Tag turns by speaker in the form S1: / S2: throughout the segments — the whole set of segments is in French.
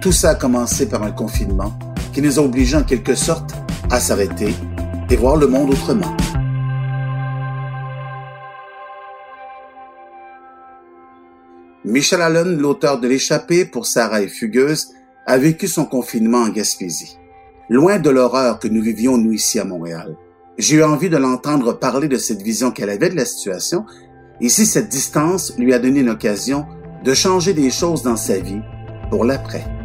S1: Tout ça a commencé par un confinement qui nous a obligés en quelque sorte à s'arrêter et voir le monde autrement. Michel Allen, l'auteur de L'échappée pour Sarah et Fugueuse, a vécu son confinement en Gaspésie. Loin de l'horreur que nous vivions nous ici à Montréal. J'ai eu envie de l'entendre parler de cette vision qu'elle avait de la situation et si cette distance lui a donné l'occasion de changer des choses dans sa vie pour l'après.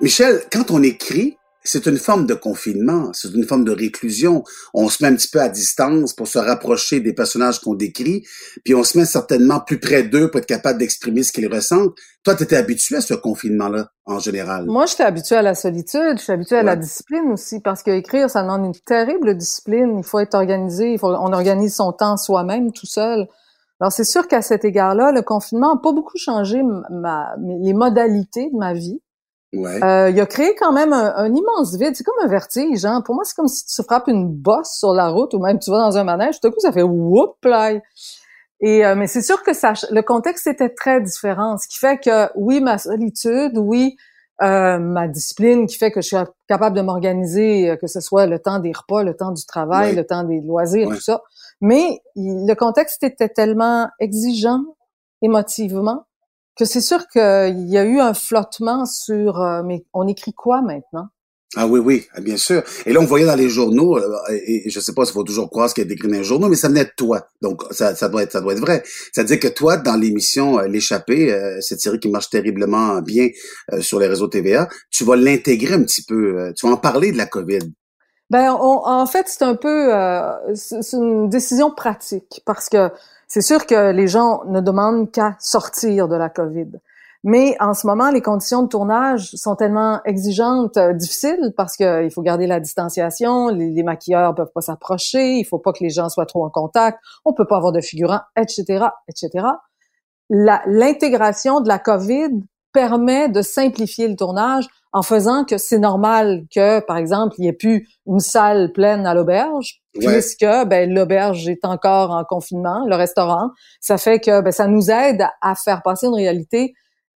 S1: Michel, quand on écrit, c'est une forme de confinement, c'est une forme de réclusion. On se met un petit peu à distance pour se rapprocher des personnages qu'on décrit, puis on se met certainement plus près d'eux pour être capable d'exprimer ce qu'ils ressentent. Toi, tu étais habitué à ce confinement-là, en général?
S2: Moi, j'étais habitué à la solitude, je suis habitué à la discipline aussi, parce qu'écrire, ça demande une terrible discipline. Il faut être organisé, il faut, on organise son temps soi-même, tout seul. Alors, c'est sûr qu'à cet égard-là, le confinement n'a pas beaucoup changé ma, les modalités de ma vie. Euh, il a créé quand même un, immense vide. C'est comme un vertige. Hein? Pour moi, c'est comme si tu frappes une bosse sur la route ou même tu vas dans un manège. Tout à coup, ça fait whoop là. Et euh, mais c'est sûr que ça, le contexte était très différent. Ce qui fait que oui, ma solitude, oui, euh, ma discipline qui fait que je suis capable de m'organiser, que ce soit le temps des repas, le temps du travail, le temps des loisirs, tout ça. Mais le contexte était tellement exigeant émotivement que c'est sûr qu'il y a eu un flottement sur euh, mais on écrit quoi maintenant?
S1: Ah oui, oui, ah, bien sûr. Et là, on voyait dans les journaux, euh, et, je sais pas s'il faut toujours croire ce qu'il y a écrit dans les journaux, mais ça venait de toi. Donc, ça, ça doit être, ça doit être vrai. C'est-à-dire que toi, dans l'émission euh, L'échappée, cette série qui marche terriblement bien sur les réseaux TVA, tu vas l'intégrer un petit peu. tu vas en parler de la COVID.
S2: Ben, en fait, c'est un peu, c'est une décision pratique parce que c'est sûr que les gens ne demandent qu'à sortir de la COVID. Mais en ce moment, les conditions de tournage sont tellement exigeantes, euh, difficiles, parce qu'il faut garder la distanciation, les, les maquilleurs peuvent pas s'approcher, il faut pas que les gens soient trop en contact, on peut pas avoir de figurants, etc., etc. L'intégration de la COVID permet de simplifier le tournage en faisant que c'est normal que, par exemple, il n'y ait plus une salle pleine à l'auberge, puisque ben, l'auberge est encore en confinement, le restaurant. Ça fait que ben, ça nous aide à faire passer une réalité,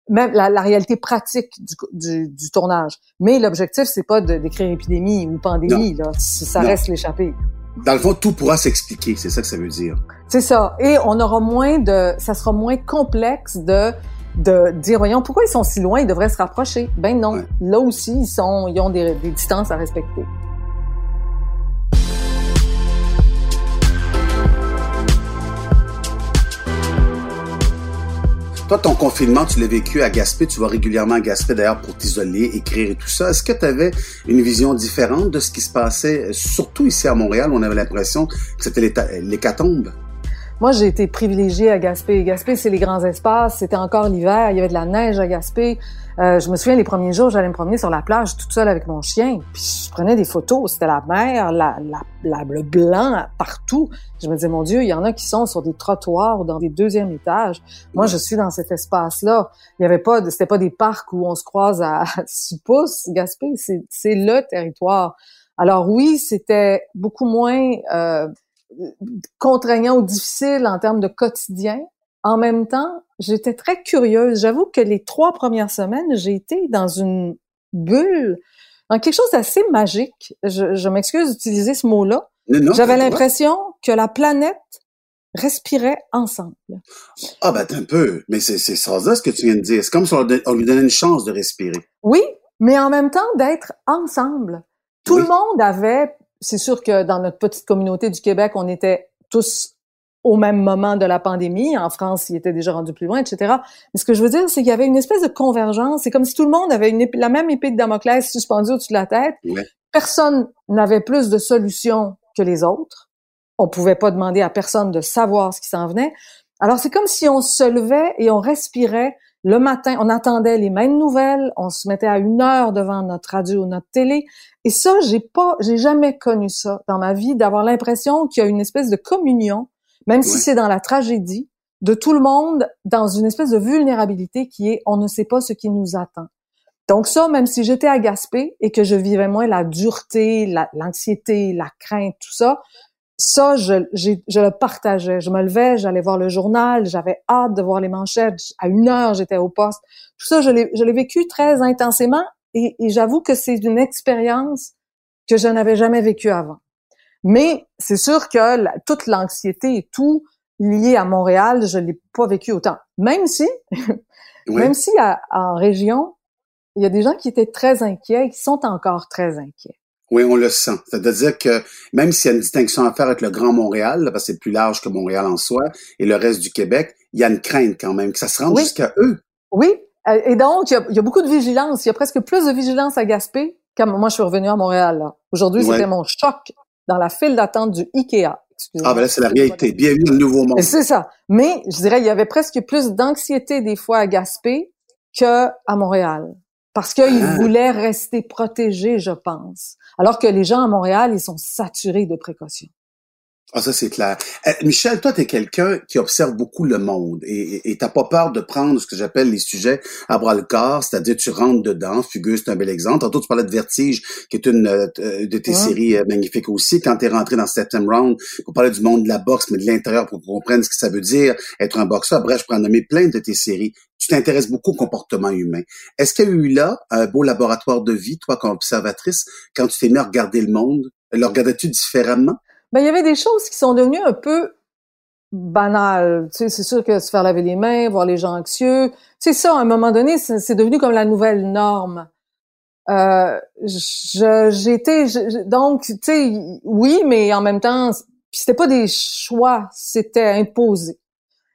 S2: même la, réalité pratique du, du, tournage. Mais l'objectif, c'est pas de d'écrire épidémie ou pandémie, là. Ça reste l'échappée.
S1: Dans le fond, tout pourra s'expliquer, c'est ça que ça veut dire.
S2: C'est ça. Et on aura moins de, ça sera moins complexe de de dire, voyons, pourquoi ils sont si loin, ils devraient se rapprocher? Ben non, là aussi, ils, sont, ils ont des, des distances à respecter.
S1: Toi, ton confinement, tu l'as vécu à Gaspé, tu vas régulièrement à Gaspé d'ailleurs pour t'isoler, écrire et tout ça. Est-ce que tu avais une vision différente de ce qui se passait, surtout ici à Montréal, où on avait l'impression que c'était l'hécatombe?
S2: Moi, j'ai été privilégiée à Gaspé. Gaspé, c'est les grands espaces. C'était encore l'hiver. Il y avait de la neige à Gaspé. Euh, je me souviens, les premiers jours, j'allais me promener sur la plage toute seule avec mon chien. Puis je prenais des photos. C'était la mer, la, la, le blanc partout. Je me disais, mon Dieu, il y en a qui sont sur des trottoirs ou dans des deuxièmes étages. Moi, je suis dans cet espace-là. Il y avait pas, c'était pas des parcs où on se croise à six pouces. Gaspé, c'est le territoire. Alors oui, c'était beaucoup moins euh, contraignant ou difficile en termes de quotidien. En même temps, j'étais très curieuse. J'avoue que les trois premières semaines, j'ai été dans une bulle, dans quelque chose d'assez magique. Je, m'excuse d'utiliser ce mot-là. J'avais l'impression que la planète respirait ensemble.
S1: Ah ben un peu, mais c'est ça ce que tu viens de dire. C'est comme si on lui donnait une chance de respirer.
S2: Oui, mais en même temps d'être ensemble. Tout le monde avait c'est sûr que dans notre petite communauté du Québec, on était tous au même moment de la pandémie. En France, il était déjà rendu plus loin, etc. Mais ce que je veux dire, c'est qu'il y avait une espèce de convergence. C'est comme si tout le monde avait une la même épée de Damoclès suspendue au-dessus de la tête. Personne n'avait plus de solutions que les autres. On pouvait pas demander à personne de savoir ce qui s'en venait. Alors c'est comme si on se levait et on respirait le matin, on attendait les mêmes nouvelles, on se mettait à une heure devant notre radio ou notre télé. Et ça, j'ai pas, j'ai jamais connu ça dans ma vie, d'avoir l'impression qu'il y a une espèce de communion, même si c'est dans la tragédie, de tout le monde dans une espèce de vulnérabilité qui est on ne sait pas ce qui nous attend. Donc ça, même si j'étais à Gaspé et que je vivais moins la dureté, l'anxiété, la, crainte, tout ça, ça, je, je le partageais. Je me levais, j'allais voir le journal, j'avais hâte de voir les manchettes. À une heure, j'étais au poste. Tout ça, je l'ai vécu très intensément et, et j'avoue que c'est une expérience que je n'avais jamais vécue avant. Mais c'est sûr que toute l'anxiété et tout lié à Montréal, je l'ai pas vécu autant. Même si, même si en région, il y a des gens qui étaient très inquiets et qui sont encore très inquiets.
S1: Oui, on le sent. C'est-à-dire que même s'il y a une distinction à faire avec le Grand Montréal, parce que c'est plus large que Montréal en soi, et le reste du Québec, il y a une crainte quand même que ça se rende jusqu'à eux.
S2: Oui, euh, et donc il y, a, beaucoup de vigilance. Il y a presque plus de vigilance à Gaspé quand moi je suis revenu à Montréal. Aujourd'hui, c'était mon choc dans la file d'attente du IKEA.
S1: Ah ben là, c'est la réalité. Bienvenue dans le nouveau monde.
S2: C'est ça. Mais je dirais, il y avait presque plus d'anxiété des fois à Gaspé que à Montréal parce qu'ils ah. voulaient rester protégés, je pense. Alors que les gens à Montréal, ils sont saturés de précautions.
S1: Ah, ça, c'est clair. Euh, Michel, toi, tu es quelqu'un qui observe beaucoup le monde et t'as pas peur de prendre ce que j'appelle les sujets à bras le corps, c'est-à-dire tu rentres dedans. Fugue, c'est un bel exemple. Tantôt, tu parlais de Vertige, qui est une euh, de tes séries euh, magnifiques aussi. Quand tu es rentré dans September Round, on parlait du monde de la boxe, mais de l'intérieur pour qu'on comprenne ce que ça veut dire, être un boxeur. Bref, je peux en nommer plein de tes séries. Tu t'intéresses beaucoup au comportement humain. Est-ce qu'il y a eu là un beau laboratoire de vie, toi, comme observatrice, quand tu t'es mis à regarder le monde? Le regardais-tu différemment?
S2: Ben, il y avait des choses qui sont devenues un peu banales. Tu sais, c'est sûr que se faire laver les mains, voir les gens anxieux, c'est ça, à un moment donné, c'est devenu comme la nouvelle norme. Euh, j'étais donc tu sais oui mais en même temps c'était pas des choix c'était imposé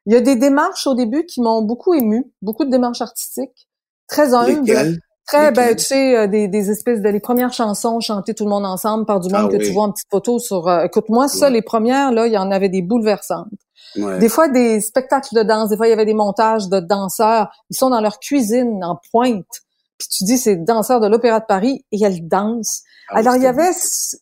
S2: il y a des démarches au début qui m'ont beaucoup ému beaucoup de démarches artistiques très humbles Très, ben, tu sais, euh, des, des espèces de les premières chansons chantées tout le monde ensemble par du monde ah que tu vois en petite photo sur. Euh, écoute-moi, ça, les premières là, il y en avait des bouleversantes. Des fois des spectacles de danse, des fois il y avait des montages de danseurs. Ils sont dans leur cuisine en pointe. Puis tu dis c'est danseurs de l'Opéra de Paris et elles dansent. Ah Alors il y avait,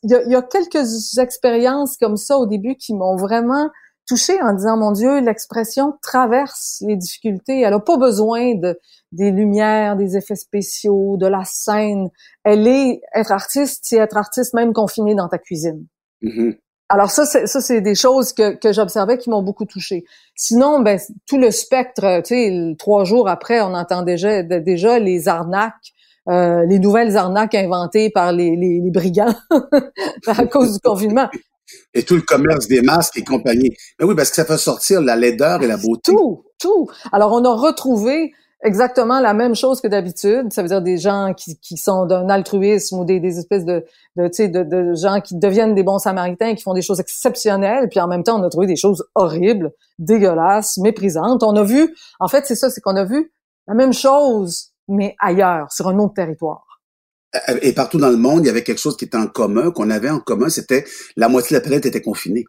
S2: il y, y a quelques expériences comme ça au début qui m'ont vraiment touchée en disant mon Dieu, l'expression traverse les difficultés. Elle a pas besoin de des lumières, des effets spéciaux, de la scène. Elle est être artiste, c'est être artiste même confiné dans ta cuisine. Mm-hmm. Alors ça, c'est, ça c'est des choses que, que j'observais qui m'ont beaucoup touché. Sinon, ben tout le spectre, tu sais, trois jours après, on entend déjà déjà les arnaques. Euh, les nouvelles arnaques inventées par les, les, les brigands à cause du confinement.
S1: Et tout le commerce des masques et compagnie. Mais oui, parce que ça fait sortir la laideur et la beauté.
S2: Tout, tout. Alors, on a retrouvé exactement la même chose que d'habitude. Ça veut dire des gens qui, qui sont d'un altruisme ou des, des espèces de, de, de, de gens qui deviennent des bons samaritains, qui font des choses exceptionnelles. Puis en même temps, on a trouvé des choses horribles, dégueulasses, méprisantes. On a vu, en fait, c'est ça, c'est qu'on a vu la même chose, mais ailleurs, sur un autre territoire.
S1: Euh, et partout dans le monde, il y avait quelque chose qui était en commun, qu'on avait en commun, c'était la moitié de la planète était confinée.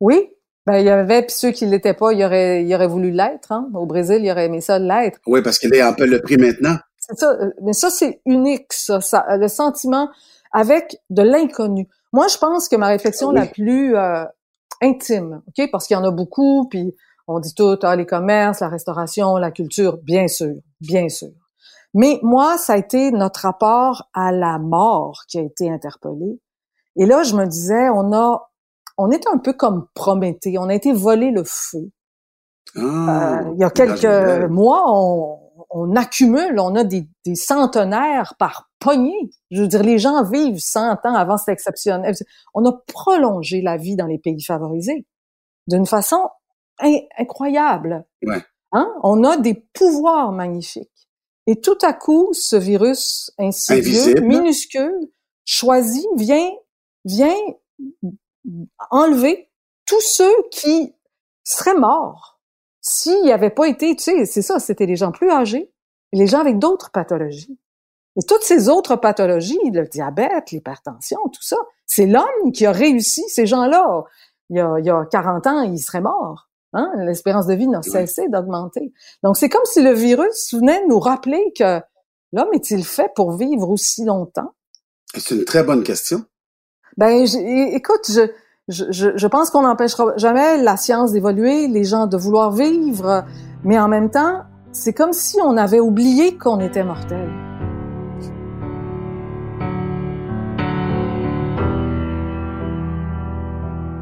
S2: Oui, ben, il y avait, puis ceux qui l'étaient pas, ils auraient, ils auraient voulu l'être. Hein? Au Brésil, ils auraient aimé ça l'être.
S1: Oui, parce qu'il est un peu le prix maintenant.
S2: C'est ça. Euh, mais ça, c'est unique, ça, ça. Le sentiment avec de l'inconnu. Moi, je pense que ma réflexion la plus euh, intime, OK? Parce qu'il y en a beaucoup, puis on dit tout, ah, les commerces, la restauration, la culture, bien sûr, bien sûr. Mais moi, ça a été notre rapport à la mort qui a été interpellé. Et là, je me disais, on a on est un peu comme Prométhée. On a été volé le feu. Ah, euh, il y a quelques mois, on, accumule, on a des, centenaires par poignée. Je veux dire, les gens vivent 100 ans avant, c'est exceptionnel. On a prolongé la vie dans les pays favorisés d'une façon incroyable. Hein? On a des pouvoirs magnifiques. Et tout à coup, ce virus insidieux, minuscule, choisi, vient, vient enlever tous ceux qui seraient morts s'il n'y avait pas été, tu sais, c'est ça, c'était les gens plus âgés, les gens avec d'autres pathologies. Et toutes ces autres pathologies, le diabète, l'hypertension, tout ça, c'est l'homme qui a réussi. Ces gens-là, il y a, il y a 40 ans, ils seraient morts. Hein? L'espérance de vie n'a cessé d'augmenter. Donc, c'est comme si le virus venait nous rappeler que l'homme est-il fait pour vivre aussi longtemps?
S1: C'est une très bonne question.
S2: Ben, écoute, je, je, je pense qu'on n'empêchera jamais la science d'évoluer, les gens de vouloir vivre, mais en même temps, c'est comme si on avait oublié qu'on était mortel.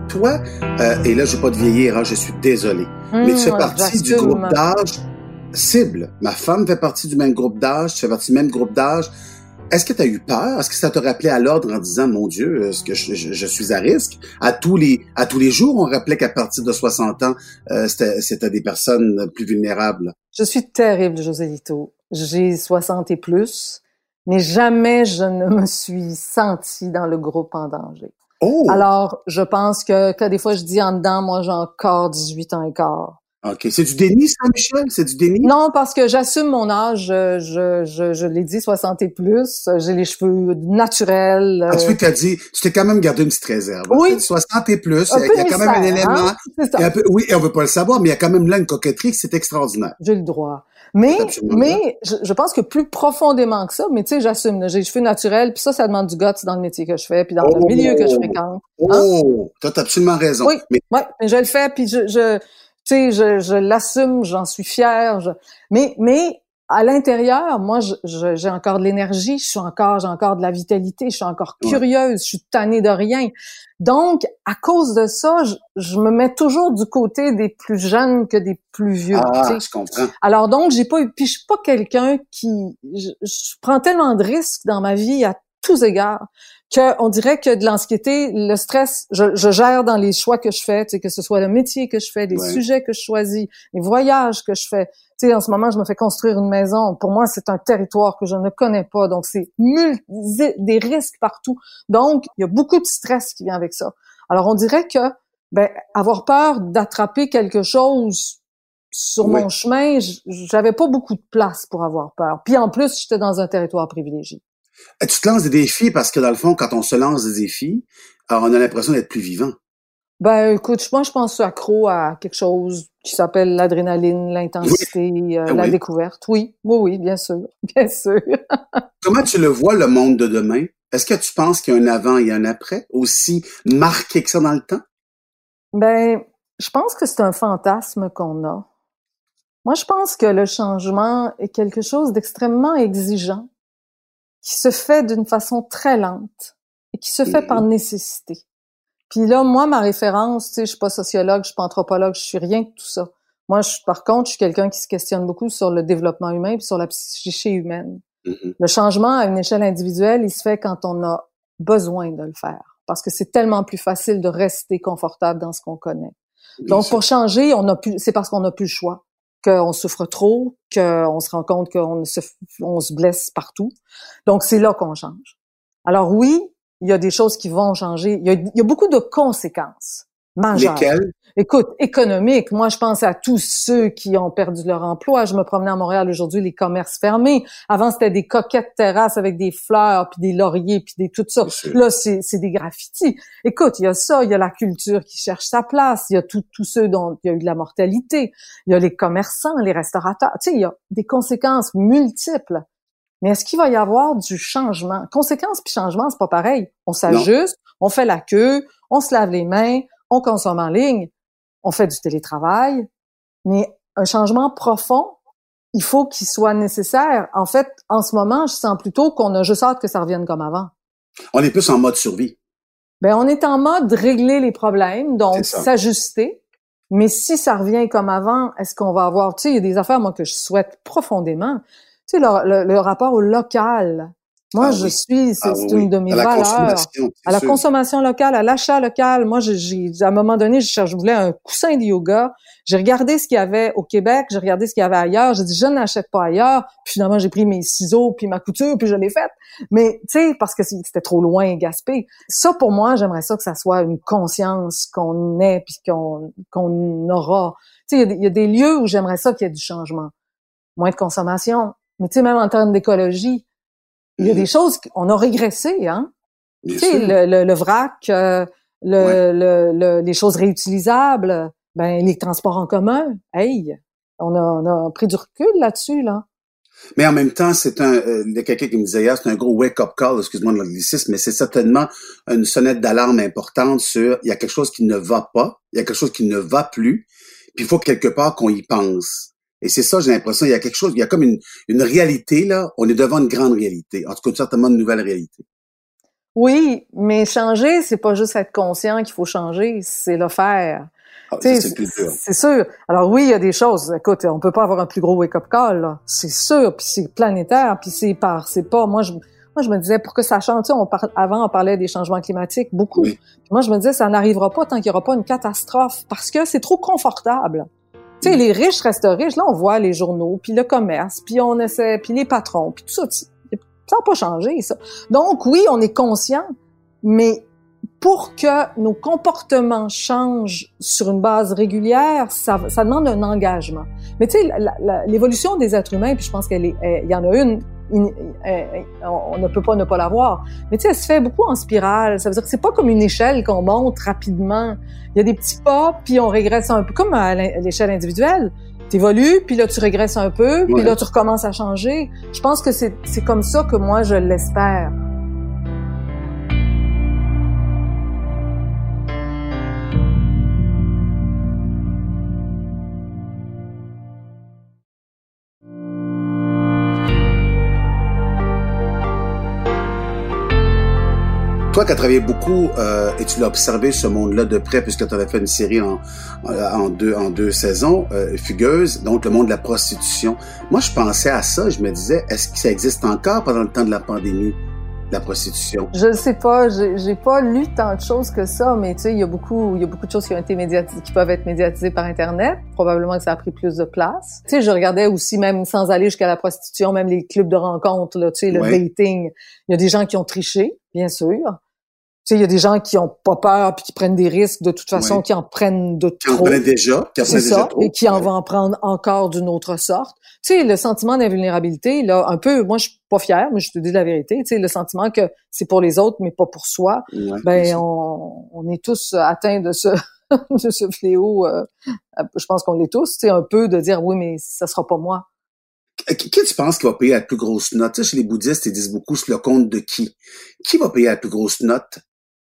S1: Toi, euh, et là, je vais pas te vieillir, hein, je suis désolé, mais tu fais
S2: Mmh,
S1: partie du groupe d'âge cible. Ma femme fait partie du même groupe d'âge, tu fais partie du même groupe d'âge. Est-ce que tu as eu peur? Est-ce que ça te rappelait à l'ordre en disant, mon Dieu, est-ce que je, je- je suis à risque? À tous les, à tous les jours, on rappelait qu'à partir de 60 ans, euh, c'était c'était des personnes plus vulnérables.
S2: Je suis terrible, Joselito. J'ai 60 et plus, mais jamais je ne me suis sentie dans le groupe en danger.
S1: Oh!
S2: Alors, je pense que, que des fois, je dis en dedans, moi, j'ai encore 18 ans et quart.
S1: OK. C'est du déni, ça, Michel? C'est du déni?
S2: Non, parce que j'assume mon âge, je, je, je, je l'ai dit, 60 et plus, j'ai les cheveux naturels.
S1: Ah, tu
S2: euh,
S1: dit, tu t'es quand même gardé une petite réserve.
S2: Oui.
S1: Tu sais, 60 et plus, il y a, quand même un élément.
S2: hein? C'est ça.
S1: un peu- oui, et on veut pas le savoir, mais il y a quand même là une coquetterie, c'est extraordinaire.
S2: J'ai le droit. Mais, mais je, je pense que plus profondément que ça, mais tu sais, j'assume, j'ai les cheveux naturels, puis ça, ça demande du guts dans le métier que je fais, puis dans le
S1: Oh.
S2: milieu que je fréquente.
S1: Oh! T'as t'as absolument raison.
S2: Oui.
S1: Mais
S2: Ouais, mais je le fais, puis je, je tu sais, je, je l'assume, j'en suis fière. je- Mais, mais à l'intérieur, moi, j'ai encore de l'énergie, je suis encore, j'ai encore de la vitalité, je suis encore curieuse, je suis tannée de rien. Donc, à cause de ça, je, je me mets toujours du côté des plus jeunes que des plus vieux. tu
S1: ah,
S2: sais.
S1: je comprends.
S2: Alors donc, j'ai pas puis je suis pas quelqu'un qui, je, je prends tellement de risques dans ma vie à tous égards que on dirait que de l'anxiété, le stress, je, je gère dans les choix que je fais, tu sais, que ce soit le métier que je fais, les
S1: Ouais.
S2: sujets que je choisis, les voyages que je fais. Tu sais, en ce moment, je me fais construire une maison. Pour moi, c'est un territoire que je ne connais pas, donc c'est des risques partout. Donc, il y a beaucoup de stress qui vient avec ça. Alors, on dirait que ben, avoir peur d'attraper quelque chose sur
S1: Oui.
S2: mon chemin, j'avais pas beaucoup de place pour avoir peur. Puis en plus, j'étais dans un territoire privilégié.
S1: Eh, Tu te lances des défis parce que dans le fond, quand on se lance des défis, alors on a l'impression d'être plus vivant.
S2: Ben écoute, moi je pense accro à quelque chose qui s'appelle l'adrénaline, l'intensité, euh,
S1: Ah
S2: la
S1: oui?
S2: découverte. Oui, oui, oui, bien sûr, bien sûr.
S1: Comment tu le vois, le monde de demain? Est-ce que tu penses qu'il y a un avant et un après, aussi marqué que ça dans le temps?
S2: Ben, je pense que c'est un fantasme qu'on a. Moi, je pense que le changement est quelque chose d'extrêmement exigeant, qui se fait d'une façon très lente et qui se fait par nécessité. Puis là, moi, ma référence, tu sais, je suis pas sociologue, je suis pas anthropologue, je suis rien de tout ça. Moi, je, par contre, je suis quelqu'un qui se questionne beaucoup sur le développement humain et sur la psyché humaine.
S1: Mhm.
S2: Le changement à une échelle individuelle, il se fait quand on a besoin de le faire. Parce que c'est tellement plus facile de rester confortable dans ce qu'on connaît. Donc, pour changer, on a plus, c'est parce qu'on n'a plus le choix, qu'on souffre trop, qu'on se rend compte qu'on se, on se blesse partout. Donc, c'est là qu'on change. Alors oui, il y a des choses qui vont changer. Il y a, il y a beaucoup de conséquences majeures.
S1: Lesquels?
S2: Écoute, économique, moi je pense à tous ceux qui ont perdu leur emploi. Je me promenais à Montréal aujourd'hui, les commerces fermés. Avant, c'était des coquettes terrasses avec des fleurs, puis des lauriers, puis des tout ça. Là, c'est c'est des graffitis. Écoute, il y a ça, il y a la culture qui cherche sa place, il y a tous ceux dont il y a eu de la mortalité, il y a les commerçants, les restaurateurs. Tu sais, il y a des conséquences multiples. Mais est-ce qu'il va y avoir du changement? Conséquences puis changement, c'est pas pareil. On s'ajuste, on fait la queue, on se lave les mains, on consomme en ligne, on fait du télétravail. Mais un changement profond, il faut qu'il soit nécessaire. En fait, en ce moment, je sens plutôt qu'on a juste hâte que ça revienne comme avant.
S1: On est plus en mode survie.
S2: Ben, on est en mode régler les problèmes, donc s'ajuster. Mais si ça revient comme avant, est-ce qu'on va avoir, tu sais, il y a des affaires, moi, que je souhaite profondément. Tu sais, le, le- le rapport au local. Moi,
S1: Ah
S2: je
S1: oui.
S2: suis, c'est
S1: Ah oui,
S2: une de mes
S1: à
S2: valeurs. À la
S1: sûr.
S2: consommation locale, à l'achat local. Moi, j'ai- à un moment donné, je, je voulais un coussin de yoga. J'ai regardé ce qu'il y avait au Québec, j'ai regardé ce qu'il y avait ailleurs. J'ai dit, je n'achète pas ailleurs. Puis finalement, j'ai pris mes ciseaux, puis ma couture, puis je l'ai faite. Mais, tu sais, parce que c'était trop loin, Gaspé. Ça, pour moi, j'aimerais ça que ça soit une conscience qu'on ait, puis qu'on qu'on aura. Tu sais, y il y, a des lieux où j'aimerais ça qu'il y ait du changement. Moins de consommation. Mais tu sais, même en termes d'écologie, il y a des choses qu'on a régressé, hein? Tu sais, le, le, le vrac, euh, le,
S1: Ouais.
S2: le, le- les choses réutilisables. Ben, les transports en commun, hey, on a, on a pris du recul là-dessus, là.
S1: Mais en même temps, c'est un, euh, il y a quelqu'un qui me disait hier, c'est un gros wake-up call, excuse-moi de l'anglicisme, mais c'est certainement une sonnette d'alarme importante sur, il y a quelque chose qui ne va pas, il y a quelque chose qui ne va plus, puis il faut quelque part qu'on y pense. Et c'est ça, j'ai l'impression, il y a quelque chose, il y a comme une, une réalité, là, on est devant une grande réalité, en tout cas, certainement une nouvelle réalité.
S2: Oui, mais changer, c'est pas juste être conscient qu'il faut changer, c'est le faire.
S1: Ah, c'est
S2: sûr. Alors oui, il y a des choses. Écoute, on peut pas avoir un plus gros wake-up call, C'est sûr, puis c'est planétaire, puis c'est par, c'est pas. Moi, je, moi, je me disais pour que ça change. Tu sais, on avant, on parlait des changements climatiques beaucoup. Moi, je me disais, ça n'arrivera pas tant qu'il y aura pas une catastrophe, parce que c'est trop confortable. Les riches restent riches. Là, on voit les journaux, puis le commerce, puis on essaie, puis les patrons, puis tout ça. Ça n'a pas changé. Donc, oui, on est conscient, mais pour que nos comportements changent sur une base régulière, ça, demande un engagement. Mais tu sais, l'évolution des êtres humains, puis je pense qu'elle est, il y en a une, on ne peut pas ne pas la voir. Mais tu sais, elle se fait beaucoup en spirale. Ça veut dire que c'est pas comme une échelle qu'on monte rapidement. Il y a des petits pas, puis on régresse un peu, comme à l'échelle individuelle. Tu évolues, puis là tu régresses un peu, puis là tu recommences à changer. Je pense que c'est comme ça que moi je l'espère.
S1: Toi qui as travaillé beaucoup euh, et tu l'as observé ce monde-là de près puisque tu avais fait une série en, en, deux, en deux saisons, euh, Fugueuse, donc le monde de la prostitution. Moi, je pensais à ça, je me disais, est-ce que ça existe encore pendant le temps de la pandémie? la prostitution?
S2: Je ne sais pas, j'ai pas lu tant de choses que ça, mais tu sais, il y a beaucoup, il y a beaucoup de choses qui ont été médiatisées, qui peuvent être médiatisées par Internet. Probablement que ça a pris plus de place. Tu sais, je regardais aussi, même sans aller jusqu'à la prostitution, même les clubs de rencontres, là, tu sais, le dating. Il y a des gens qui ont triché, bien sûr sais, il y a des gens qui ont pas peur puis qui prennent des risques de toute façon, qui en prennent de trop.
S1: Qui en prennent déjà, qui en prennent déjà trop.
S2: Et qui en vont en prendre encore d'une autre sorte. Tu sais, le sentiment d'invulnérabilité, là, un peu, moi, je suis pas fière, mais je te dis la vérité. Tu sais, le sentiment que c'est pour les autres, mais pas pour soi. ben, on, on, est tous atteints de ce, de ce fléau. Euh, je pense qu'on l'est tous. Tu sais, un peu de dire, oui, mais ça sera pas moi.
S1: Qui, tu penses qui va payer la plus grosse note? Tu sais, chez les bouddhistes, ils disent beaucoup sur le compte de qui? Qui va payer la plus grosse note?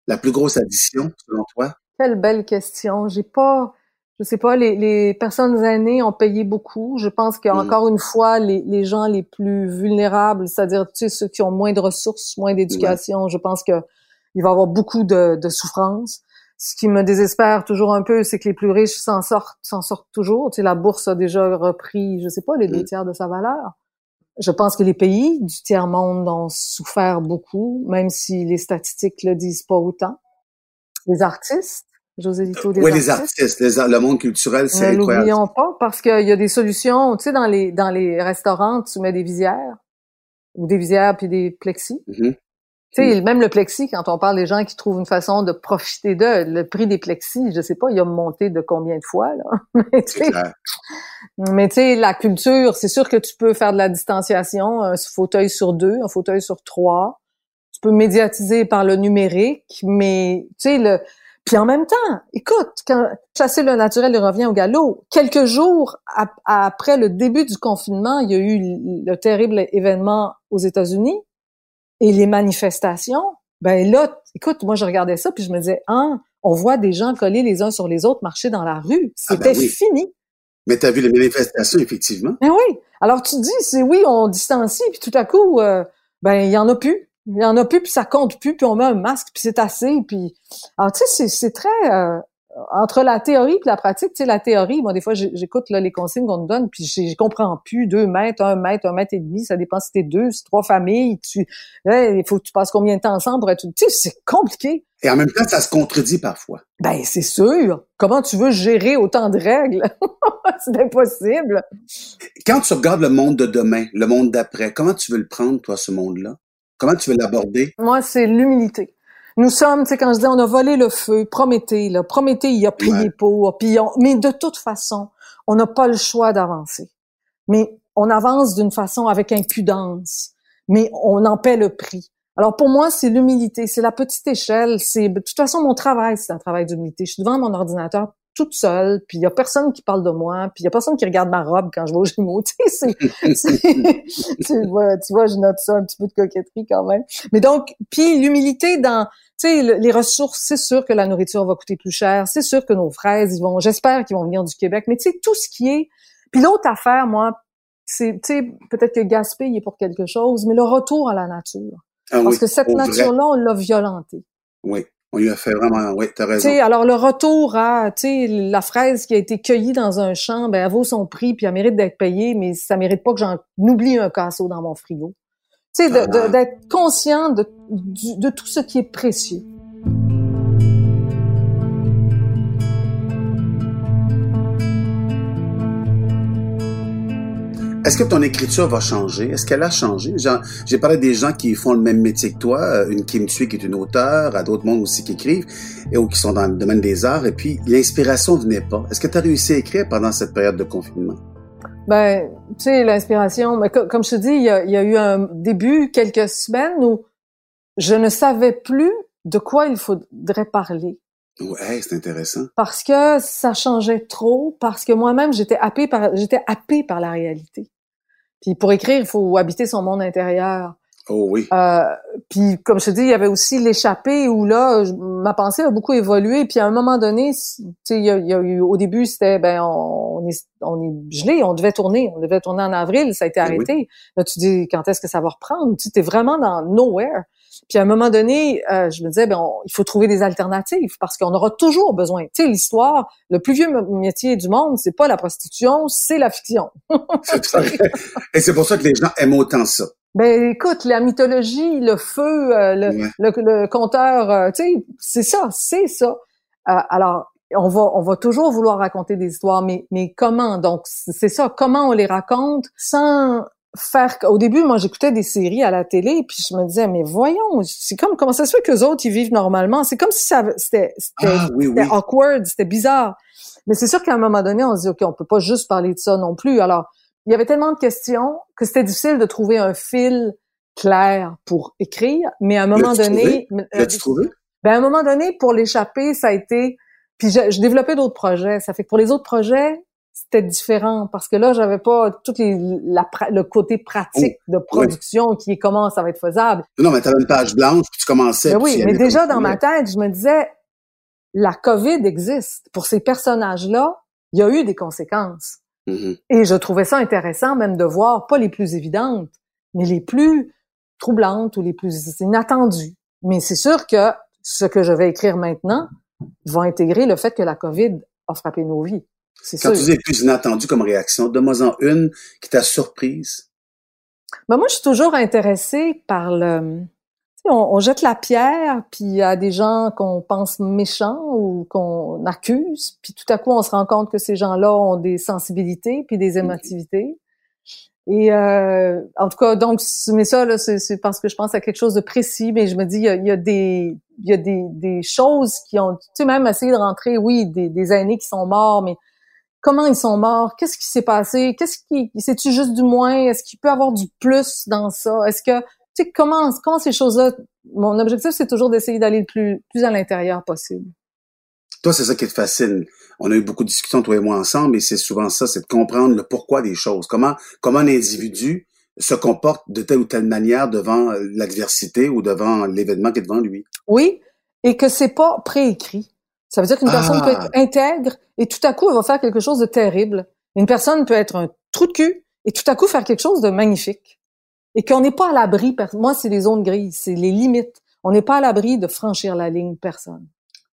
S1: La plus grosse addition, selon toi?
S2: Quelle belle question. J'ai pas, je sais pas, les, les personnes aînées ont payé beaucoup. Je pense qu'encore mm. une fois, les, les gens les plus vulnérables, c'est-à-dire tu sais, ceux qui ont moins de ressources, moins d'éducation, je pense que il va y avoir beaucoup de, de souffrance. Ce qui me désespère toujours un peu, c'est que les plus riches s'en sortent, s'en sortent toujours. Tu sais, la bourse a déjà repris, je sais pas, les deux mm. tiers de sa valeur. Je pense que les pays du tiers-monde ont souffert beaucoup, même si les statistiques le disent pas autant. Les artistes, José Lito,
S1: des oui, les artistes, le monde culturel, c'est incroyable.
S2: N'oublions pas, parce qu'il y a des solutions. Tu sais, dans les dans les restaurants, tu mets des visières ou des visières puis des plexis. Mm-hmm. Sais, mm. même le plexi, quand on parle des gens qui trouvent une façon de profiter d'eux, le prix des plexis, je sais pas, il a monté de combien de fois, là. Mais tu sais, la culture, c'est sûr que tu peux faire de la distanciation, un fauteuil sur deux, un fauteuil sur trois. Tu peux médiatiser par le numérique, mais tu sais, le... Puis en même temps, écoute, quand chasser le naturel revient au galop, quelques jours après le début du confinement, il y a eu le terrible événement aux États-Unis et les manifestations, ben là, écoute, moi je regardais ça puis je me disais, ah, on voit des gens coller les uns sur les autres, marcher dans la rue. Ah, ben C'était fini.
S1: Mais tu as vu les manifestations, effectivement.
S2: Ben oui. Alors tu dis, c'est oui, on distancie, puis tout à coup, euh, ben il y en a plus. Il y en a plus, puis ça compte plus, puis on met un masque, puis c'est assez. Puis, alors tu sais, c'est très, euh, entre la théorie et la pratique, tu sais, la théorie, moi, des fois, j'écoute les consignes qu'on nous donne, puis je comprends plus. Deux mètres, un mètre, un mètre et demi, ça dépend si t'es deux, si trois familles. Tu, il faut que tu passes combien de temps ensemble pour être... Tu sais, c'est compliqué.
S1: Et en même temps, ça se contredit parfois.
S2: Ben, c'est sûr. Comment tu veux gérer autant de règles? c'est impossible.
S1: Quand tu regardes le monde de demain, le monde d'après, comment tu veux le prendre, toi, ce monde-là? Comment tu veux l'aborder?
S2: Moi, c'est l'humilité. Nous sommes, tu sais, quand je dis on a volé le feu, Prométhée, là, Prométhée, il a payé pour, puis mais de toute façon, on n'a pas le choix d'avancer. Mais on avance d'une façon avec impudence, mais on en paie le prix. Alors pour moi, c'est l'humilité, c'est la petite échelle, c'est de toute façon mon travail, c'est un travail d'humilité. Je suis devant mon ordinateur toute seule, puis il y a personne qui parle de moi, puis il y a personne qui regarde ma robe quand je vais au Gémeaux. Tu sais, tu, vois, tu vois, je note ça un petit peu de coquetterie quand même. Mais donc, puis l'humilité dans, tu sais, les ressources, c'est sûr que la nourriture va coûter plus cher, c'est sûr que nos fraises, ils vont, j'espère qu'ils vont venir du Québec, mais tu sais, tout ce qui est, puis l'autre affaire, moi, c'est, tu sais, peut-être que Gaspé est pour quelque chose, mais le retour à la nature. Ah Parce que cette nature-là, on l'a violentée.
S1: Oui. On lui a fait vraiment, oui, t'as raison.
S2: sais, alors le retour à, tu sais, la fraise qui a été cueillie dans un champ, ben elle vaut son prix puis elle mérite d'être payée, mais ça mérite pas que j'en oublie un casseau dans mon frigo. Tu sais, ah. d'être conscient de, de tout ce qui est précieux.
S1: Est-ce que ton écriture va changer? Est-ce qu'elle a changé? J'ai parlé des gens qui font le même métier que toi, euh, une Kim Thuy qui est une auteure, à d'autres mondes aussi qui écrivent, et ou qui sont dans le domaine des arts, et puis l'inspiration venait pas. Est-ce que tu as réussi à écrire pendant cette période de confinement?
S2: Ben, tu sais, l'inspiration, mais comme je te dis, il y, a, eu un début, quelques semaines où je ne savais plus de quoi il faudrait parler.
S1: Ouais, c'est intéressant.
S2: Parce que ça changeait trop, parce que moi-même j'étais happée par j'étais happée par la réalité. Puis pour écrire, il faut habiter son monde intérieur.
S1: Oh oui.
S2: Euh, puis comme je te dis, il y avait aussi l'échappée où là, ma pensée a beaucoup évolué. Puis à un moment donné, tu sais, il y, a, eu au début c'était ben on, est on est gelé, on devait tourner, on devait tourner en avril, ça a été ben arrêté. Là tu dis quand est-ce que ça va reprendre? Tu es vraiment dans nowhere. Puis à un moment donné, euh, je me disais, ben, il faut trouver des alternatives parce qu'on aura toujours besoin. Tu sais, l'histoire, le plus vieux métier du monde, c'est pas la prostitution, c'est la fiction.
S1: Et c'est pour ça que les gens aiment autant ça.
S2: Ben écoute, la mythologie, le feu, euh, le, le, conteur, euh, tu sais, c'est ça, c'est ça. alors, on va, on va toujours vouloir raconter des histoires, mais, mais comment? Donc, c'est ça, comment on les raconte sans faire au début moi j'écoutais des séries à la télé puis je me disais mais voyons c'est comme comment ça se fait que les autres ils vivent normalement? C'est comme si ça c'était c'était ah, awkward c'était bizarre. Mais c'est sûr qu'à un moment donné on se dit ok on peut pas juste parler de ça non plus. Alors il y avait tellement de questions que c'était difficile de trouver un fil clair pour écrire mais à un moment donné
S1: L'as-tu trouvé?
S2: ben à un moment donné pour l'échapper ça a été puis je, je développais d'autres projets. Ça fait que pour les autres projets c'était différent parce que là j'avais pas tout les, la, le côté pratique oh, de production qui est comment ça va être faisable.
S1: Non mais tu avais une page blanche puis tu commençais.
S2: Mais oui, mais déjà dans ma tête, je me disais la Covid existe pour ces personnages-là, il y a eu des conséquences. Mm-hmm. Et je trouvais ça intéressant même de voir pas les plus évidentes, mais les plus troublantes ou les plus inattendues. Mais c'est sûr que ce que je vais écrire maintenant va intégrer le fait que la Covid a frappé nos vies.
S1: Quand tu dis plus inattendu comme réaction, donne-moi-en une qui t'a surprise.
S2: Ben moi, je suis toujours intéressée par le... On, jette la pierre, puis il y a des gens qu'on pense méchants ou qu'on accuse, puis tout à coup, on se rend compte que ces gens-là ont des sensibilités puis des émotivités. Et euh, en tout cas, donc, mais ça, c'est parce que je pense à quelque chose de précis, mais je me dis, il y a, des, il y a des, des choses qui ont, tu sais, même essayé de rentrer, oui, des, des aînés qui sont morts, mais comment ils sont morts, qu'est-ce qui s'est passé, qu'est-ce qui, c'est-tu juste du moins, est-ce qu'il peut y avoir du plus dans ça, est-ce que, tu sais, comment, comment ces choses-là, mon objectif, c'est toujours d'essayer d'aller le plus, plus à l'intérieur possible.
S1: Toi, c'est ça qui te fascine. On a eu beaucoup de discussions, toi et moi, ensemble, et c'est souvent ça, c'est de comprendre le pourquoi des choses. Comment, comment un individu se comporte de telle ou telle manière devant l'adversité ou devant l'événement qui est devant lui.
S2: Oui, et que c'est pas préécrit. Ça veut dire qu'une personne peut être ah. intègre et tout à coup, elle va faire quelque chose de terrible. Une personne peut être un trou de cul et tout à coup faire quelque chose de magnifique. Et qu'on n'est pas à l'abri, moi, c'est les zones grises, c'est les limites. On n'est pas à l'abri de franchir la ligne, personne.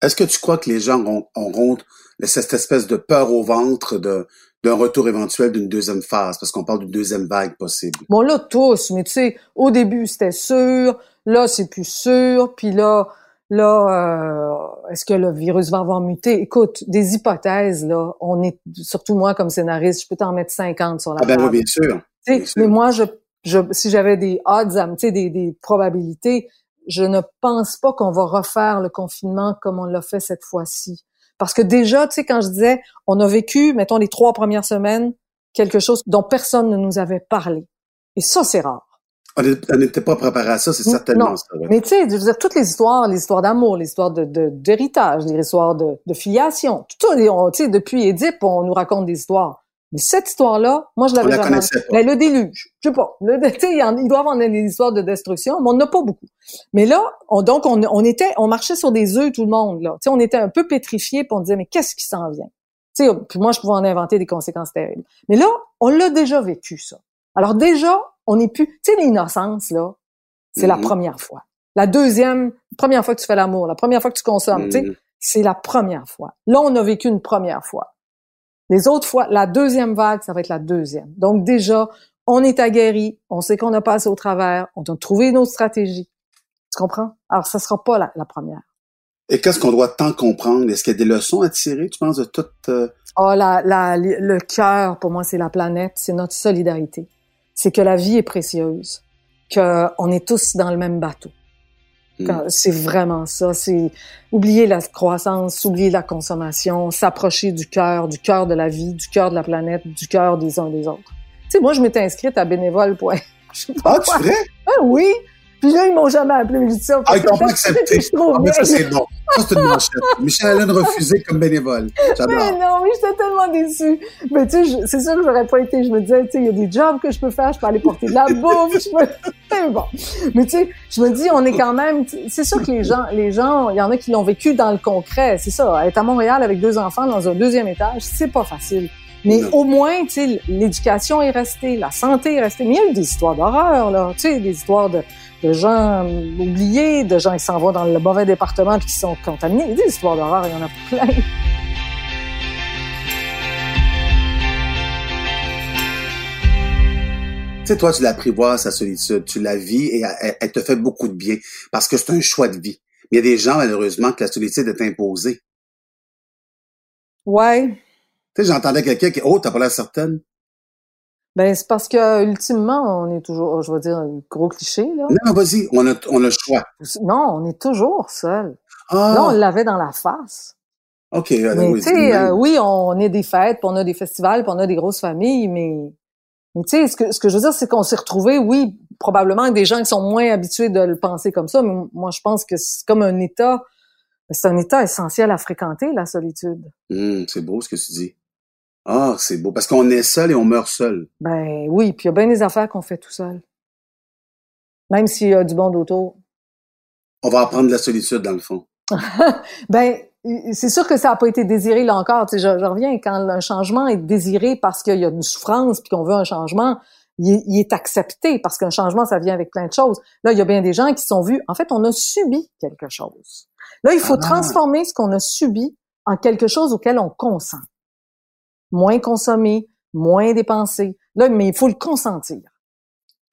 S1: Est-ce que tu crois que les gens auront cette espèce de peur au ventre de d'un retour éventuel d'une deuxième phase, parce qu'on parle d'une deuxième vague possible.
S2: Bon, là, tous, mais tu sais, au début, c'était sûr, là, c'est plus sûr, puis là, Là, euh, est-ce que le virus va avoir muté? Écoute, des hypothèses, là, on est, surtout moi comme scénariste, je peux t'en mettre 50 sur la
S1: ah ben Oui, bien sûr.
S2: Mais moi, je, je, si j'avais des odds, des, des probabilités, je ne pense pas qu'on va refaire le confinement comme on l'a fait cette fois-ci. Parce que déjà, tu sais, quand je disais, on a vécu, mettons, les trois premières semaines, quelque chose dont personne ne nous avait parlé. Et ça, c'est rare.
S1: On n'était pas préparé à ça, c'est certainement ça.
S2: Mais tu sais, je veux dire, toutes les histoires, les histoires d'amour, les histoires de, d'héritage, les histoires de, de filiation, tout ça, tu sais, depuis Édipe, on nous raconte des histoires. Mais cette histoire-là, moi, je l'avais jamais. Ben, le déluge, je sais pas. Le, il, doit avoir des histoires de destruction, mais on n'a pas beaucoup. Mais là, on, donc, on, on, était, on marchait sur des œufs, tout le monde, là. sais, on était un peu pétrifiés, puis on disait, mais qu'est-ce qui s'en vient? sais, puis moi, je pouvais en inventer des conséquences terribles. Mais là, on l'a déjà vécu, ça. Alors déjà, on n'est plus... Tu sais, l'innocence, là, c'est la mm-hmm. première fois. La deuxième, première fois que tu fais l'amour, la première fois que tu consommes, tu sais, mm-hmm. c'est la première fois. Là, on a vécu une première fois. Les autres fois, la deuxième vague, ça va être la deuxième. Donc déjà, on est aguerri, on sait qu'on a passé au travers, on a trouvé nos stratégies. Tu comprends? Alors, ça sera pas la, première.
S1: Et qu'est-ce qu'on doit tant comprendre? Est-ce qu'il y a des leçons à tirer, tu penses, de toute... Euh...
S2: Oh, la, la, le cœur, pour moi, c'est la planète, c'est notre solidarité. C'est que la vie est précieuse, qu'on est tous dans le même bateau. Hmm. C'est vraiment ça. C'est oublier la croissance, oublier la consommation, s'approcher du cœur, du cœur de la vie, du cœur de la planète, du cœur des uns des autres. Tu sais, moi, je m'étais inscrite à bénévole.
S1: Ah, tu vrai?
S2: Ah oui! Puis là, ils m'ont jamais appelé. Je dis ça.
S1: Ah, ils t'ont pas accepté. Ah, mais ça, c'est bon. Ça, c'est une manchette. Michel Allen refusé comme bénévole. J'adore.
S2: Mais non, mais j'étais tellement déçue. Mais tu sais, c'est sûr que j'aurais pas été. Je me disais, tu sais, il y a des jobs que je peux faire. Je peux aller porter de la bouffe. je peux... bon. Mais tu sais, je me dis, on est quand même, c'est sûr que les gens, les gens, il y en a qui l'ont vécu dans le concret. C'est ça. Être à Montréal avec deux enfants dans un deuxième étage, c'est pas facile. Mais au moins, tu sais, l'éducation est restée, la santé est restée. Mais il y a eu des histoires d'horreur, là. Tu sais, des histoires de, de gens oubliés, de gens qui s'en vont dans le mauvais département et qui sont contaminés. Il y a des histoires d'horreur, il y en a plein.
S1: Tu sais, toi, tu l'apprivoises, sa solitude, tu la vis et elle, te fait beaucoup de bien parce que c'est un choix de vie. Mais il y a des gens, malheureusement, que la solitude est imposée.
S2: Ouais.
S1: Tu sais, j'entendais quelqu'un qui, oh, t'as pas l'air certaine.
S2: Ben, c'est parce que ultimement, on est toujours, je veux dire, un gros cliché, là.
S1: Non, vas-y, on a, on a le choix.
S2: Non, on est toujours seul. Ah. Là, on l'avait dans la face.
S1: OK.
S2: Mais, oui, euh, oui, on est des fêtes, puis on a des festivals, puis on a des grosses familles, mais, mais tu sais, ce que, ce que je veux dire, c'est qu'on s'est retrouvés, oui, probablement avec des gens qui sont moins habitués de le penser comme ça, mais moi, je pense que c'est comme un état, c'est un état essentiel à fréquenter, la solitude.
S1: Hum, c'est beau ce que tu dis. Ah, c'est beau. Parce qu'on est seul et on meurt seul.
S2: Ben oui, puis il y a bien des affaires qu'on fait tout seul. Même s'il y a du bon autour.
S1: On va apprendre la solitude, dans le fond.
S2: ben, c'est sûr que ça n'a pas été désiré là encore. Tu sais, je, reviens, quand un changement est désiré parce qu'il y a une souffrance puis qu'on veut un changement, il, est accepté parce qu'un changement, ça vient avec plein de choses. Là, il y a bien des gens qui sont vus. En fait, on a subi quelque chose. Là, il faut ah. transformer ce qu'on a subi en quelque chose auquel on consent moins consommer, moins dépenser. Là, mais il faut le consentir.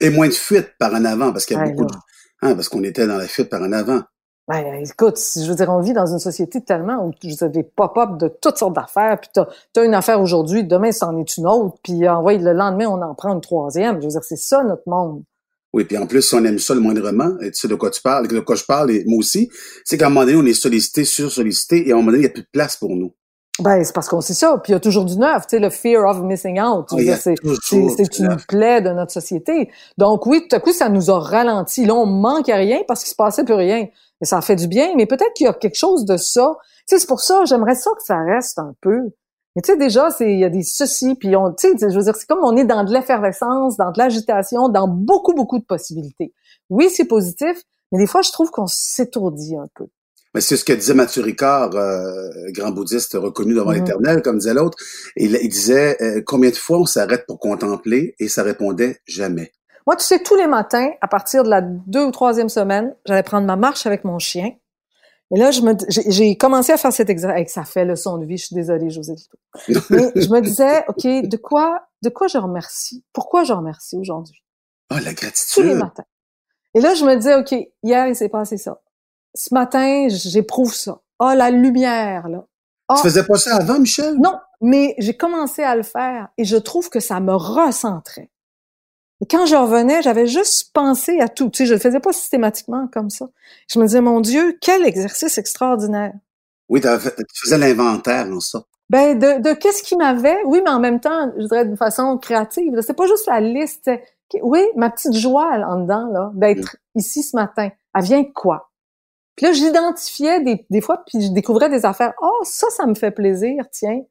S1: Et moins de fuite par en avant, parce qu'il y a beaucoup de... Hein, parce qu'on était dans la fuite par en avant.
S2: Ben, écoute, je veux dire, on vit dans une société tellement où tu as des pop-up de toutes sortes d'affaires, puis t'as as une affaire aujourd'hui, demain c'en est une autre, puis envoie le lendemain on en prend une troisième. Je veux dire, c'est ça notre monde.
S1: Oui, puis en plus, si on aime ça le moindrement, et tu sais de quoi tu parles, de quoi je parle, et moi aussi, c'est qu'à un moment donné, on est sollicité, sur-sollicité, et à un moment donné, il n'y a plus de place pour nous.
S2: Ben, c'est parce qu'on sait ça. Puis il y a toujours du neuf, tu sais, le fear of missing out. Ah, c'est une plaie de notre société. Donc oui, tout à coup, ça nous a ralenti. Là, on manque à rien parce qu'il se passait plus rien. Mais ça fait du bien. Mais peut-être qu'il y a quelque chose de ça. Tu sais, c'est pour ça, j'aimerais ça que ça reste un peu. Mais tu sais, déjà, c'est il y a des soucis. Puis on, tu sais, je veux dire, c'est comme on est dans de l'effervescence, dans de l'agitation, dans beaucoup, beaucoup de possibilités. Oui, c'est positif, mais des fois, je trouve qu'on s'étourdit un peu.
S1: Mais c'est ce que disait Mathieu Ricard, euh, grand bouddhiste reconnu devant l'Éternel, comme disait l'autre. Il, il, disait euh, combien de fois on s'arrête pour contempler? Et ça répondait jamais.
S2: Moi, tu sais, tous les matins, à partir de la deux ou troisième semaine, j'allais prendre ma marche avec mon chien. Et là, je me, j'ai commencé à faire cet exercice. Ça fait leçon de vie. Je suis désolée, José Mais je me disais, ok, de quoi, de quoi je remercie? Pourquoi je remercie aujourd'hui
S1: Ah, la gratitude.
S2: Tous les matins. Et là, je me disais, ok, hier il s'est passé ça ce matin, j'éprouve ça. Ah, la lumière, là.
S1: tu faisais pas ça avant, Michel?
S2: Non, mais j'ai commencé à le faire et je trouve que ça me recentrait. Et quand je revenais, j'avais juste pensé à tout. Tu sais, je le faisais pas systématiquement comme ça. Je me disais, mon Dieu, quel exercice extraordinaire.
S1: Oui, tu faisais l'inventaire en ça.
S2: Ben, de, de qu'est-ce qui m'avait, oui, mais en même temps, je dirais d'une façon créative. C'est pas juste la liste, oui, ma petite joie en dedans, là, d'être ici ce matin, elle vient de quoi? Puis là, j'identifiais des, des fois, puis je découvrais des affaires. Oh, ça, ça me fait plaisir, tiens.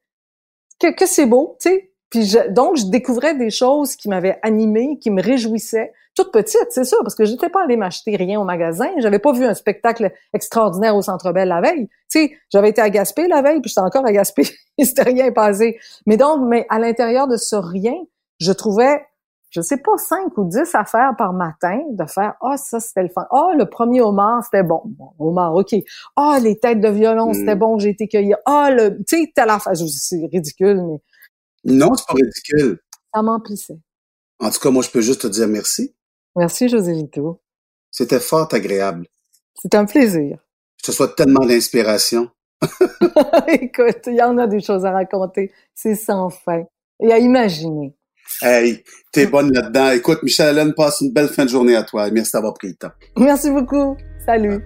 S2: Que, c'est beau, tu sais. Puis donc, je découvrais des choses qui m'avaient animée, qui me réjouissaient. Toute petite, c'est sûr, parce que j'étais pas allée m'acheter rien au magasin. J'avais pas vu un spectacle extraordinaire au Centre Bell la veille. Tu sais, j'avais été à Gaspé la veille, puis j'étais encore à Gaspé. Il s'était rien passé. Mais donc, mais à l'intérieur de ce rien, je trouvais je sais pas, cinq ou dix affaires par matin, de faire, ah, oh, ça, c'était le fun. Ah, oh, le premier homard, c'était bon. Bon, homard, OK. Ah, oh, les têtes de violon, c'était mm. bon, j'ai été cueilli. Ah, le, tu sais, telle affaire. C'est ridicule, mais.
S1: Non, c'est pas ridicule.
S2: Ça m'emplissait.
S1: En tout cas, moi, je peux juste te dire merci.
S2: Merci, José Vito.
S1: C'était fort agréable.
S2: C'est un plaisir.
S1: Je te souhaite tellement d'inspiration.
S2: Écoute, il y en a des choses à raconter. C'est sans fin. Et à imaginer.
S1: Hey, t'es bonne là-dedans. Écoute, Michel Allen, passe une belle fin de journée à toi. Merci d'avoir pris le temps.
S2: Merci beaucoup. Salut.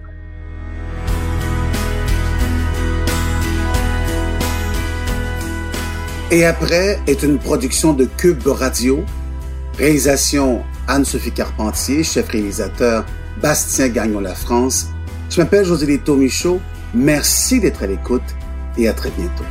S1: Et après est une production de Cube Radio. Réalisation Anne-Sophie Carpentier, chef réalisateur Bastien Gagnon La France. Je m'appelle José Lito Michaud. Merci d'être à l'écoute et à très bientôt.